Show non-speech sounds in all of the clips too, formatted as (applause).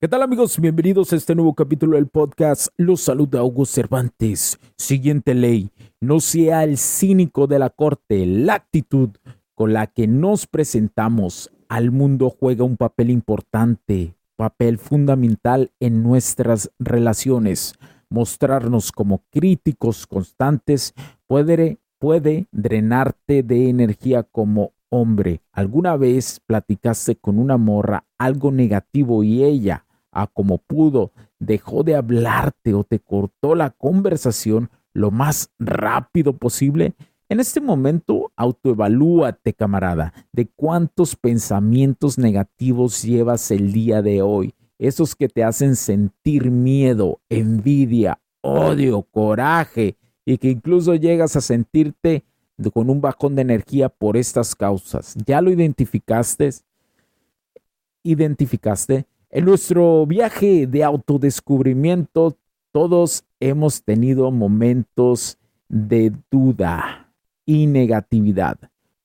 ¿Qué tal amigos? Bienvenidos a este nuevo capítulo del podcast. Los saluda Hugo Cervantes. Siguiente ley. No sea el cínico de la corte. La actitud con la que nos presentamos al mundo juega un papel importante, papel fundamental en nuestras relaciones. Mostrarnos como críticos constantes puede, puede drenarte de energía como hombre. ¿Alguna vez platicaste con una morra algo negativo y ella a como pudo, dejó de hablarte o te cortó la conversación lo más rápido posible, en este momento autoevalúate, camarada, de cuántos pensamientos negativos llevas el día de hoy, esos que te hacen sentir miedo, envidia, odio, coraje y que incluso llegas a sentirte con un bajón de energía por estas causas. ¿Ya lo identificaste? ¿Identificaste? En nuestro viaje de autodescubrimiento, todos hemos tenido momentos de duda y negatividad,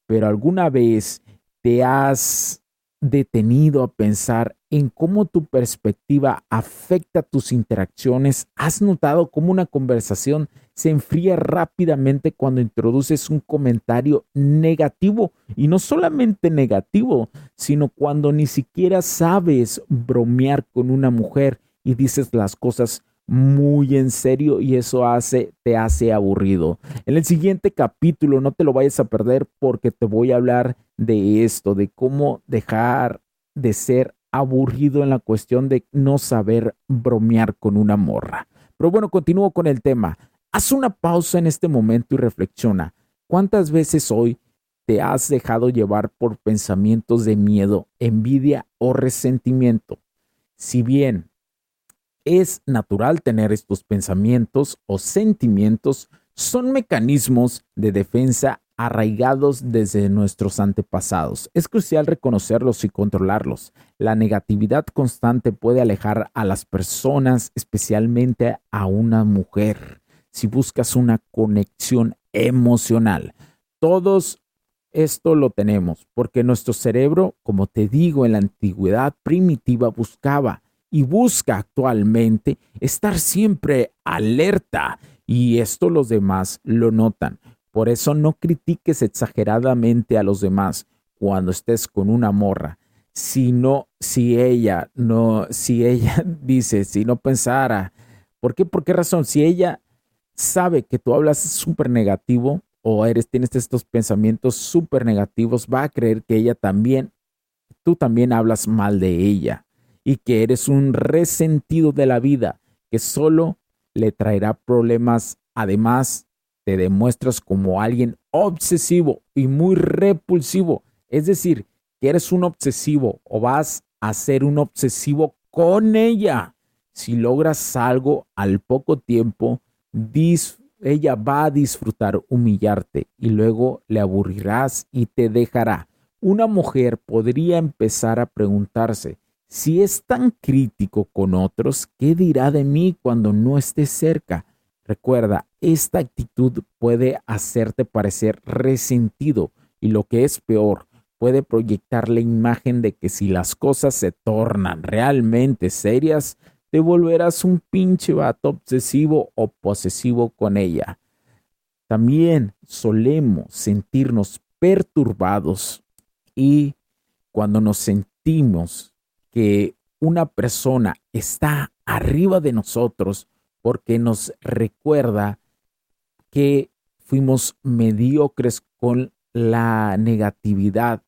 pero alguna vez te has detenido a pensar en cómo tu perspectiva afecta tus interacciones? ¿Has notado cómo una conversación se enfría rápidamente cuando introduces un comentario negativo? Y no solamente negativo, sino cuando ni siquiera sabes bromear con una mujer y dices las cosas muy en serio y eso te hace aburrido. En el siguiente capítulo no te lo vayas a perder porque te voy a hablar de esto, de cómo dejar de ser aburrido en la cuestión de no saber bromear con una morra. Pero bueno, continúo con el tema. Haz una pausa en este momento y reflexiona. ¿Cuántas veces hoy te has dejado llevar por pensamientos de miedo, envidia o resentimiento? Si bien es natural tener estos pensamientos o sentimientos, son mecanismos de defensa arraigados desde nuestros antepasados. Es crucial reconocerlos y controlarlos. La negatividad constante puede alejar a las personas, especialmente a una mujer, si buscas una conexión emocional. Todos esto lo tenemos porque nuestro cerebro, como te digo, en la antigüedad primitiva buscaba y busca actualmente estar siempre alerta y esto los demás lo notan. Por eso no critiques exageradamente a los demás cuando estés con una morra. Si no, si ella no, si ella (laughs) dice, si no pensara, ¿por qué? ¿Por qué razón? Si ella sabe que tú hablas súper negativo o eres, tienes estos pensamientos súper negativos, va a creer que ella también, tú también hablas mal de ella y que eres un resentido de la vida que solo le traerá problemas. Además, te demuestras como alguien obsesivo y muy repulsivo. Es decir, que eres un obsesivo o vas a ser un obsesivo con ella. Si logras algo al poco tiempo, ella va a disfrutar humillarte y luego le aburrirás y te dejará. Una mujer podría empezar a preguntarse, si es tan crítico con otros, ¿qué dirá de mí cuando no esté cerca? Recuerda, esta actitud puede hacerte parecer resentido y lo que es peor, puede proyectar la imagen de que si las cosas se tornan realmente serias, te volverás un pinche vato obsesivo o posesivo con ella. También solemos sentirnos perturbados y cuando nos sentimos que una persona está arriba de nosotros porque nos recuerda que fuimos mediocres con la negatividad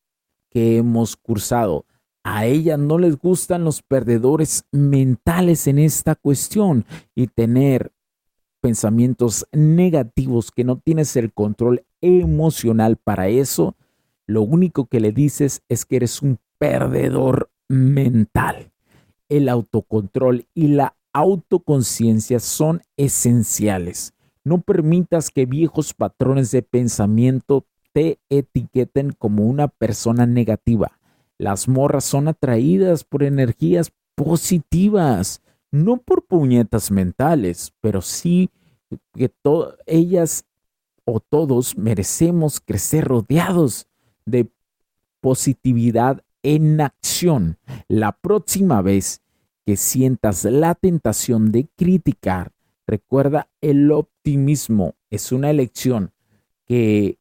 que hemos cursado. A ella no les gustan los perdedores mentales en esta cuestión y tener pensamientos negativos que no tienes el control emocional para eso, lo único que le dices es que eres un perdedor mental. El autocontrol y la autoconciencia son esenciales. No permitas que viejos patrones de pensamiento te etiqueten como una persona negativa. Las morras son atraídas por energías positivas, no por puñetas mentales, pero sí que ellas o todos merecemos crecer rodeados de positividad en acción. La próxima vez que sientas la tentación de criticar, recuerda el optimismo es una elección que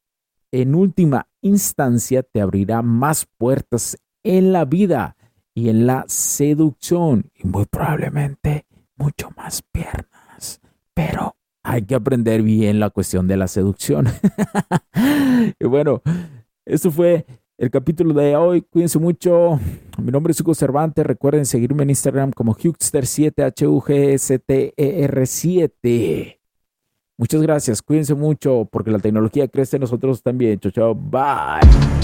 en última instancia te abrirá más puertas en la vida y en la seducción y muy probablemente mucho más piernas. Pero hay que aprender bien la cuestión de la seducción. (laughs) y bueno, esto fue el capítulo de hoy. Cuídense mucho. Mi nombre es Hugo Cervantes. Recuerden seguirme en Instagram como Hugster7, H-U-G-S-T-E-R-7. Muchas gracias, cuídense mucho porque la tecnología crece en nosotros también. Chao, chao, bye.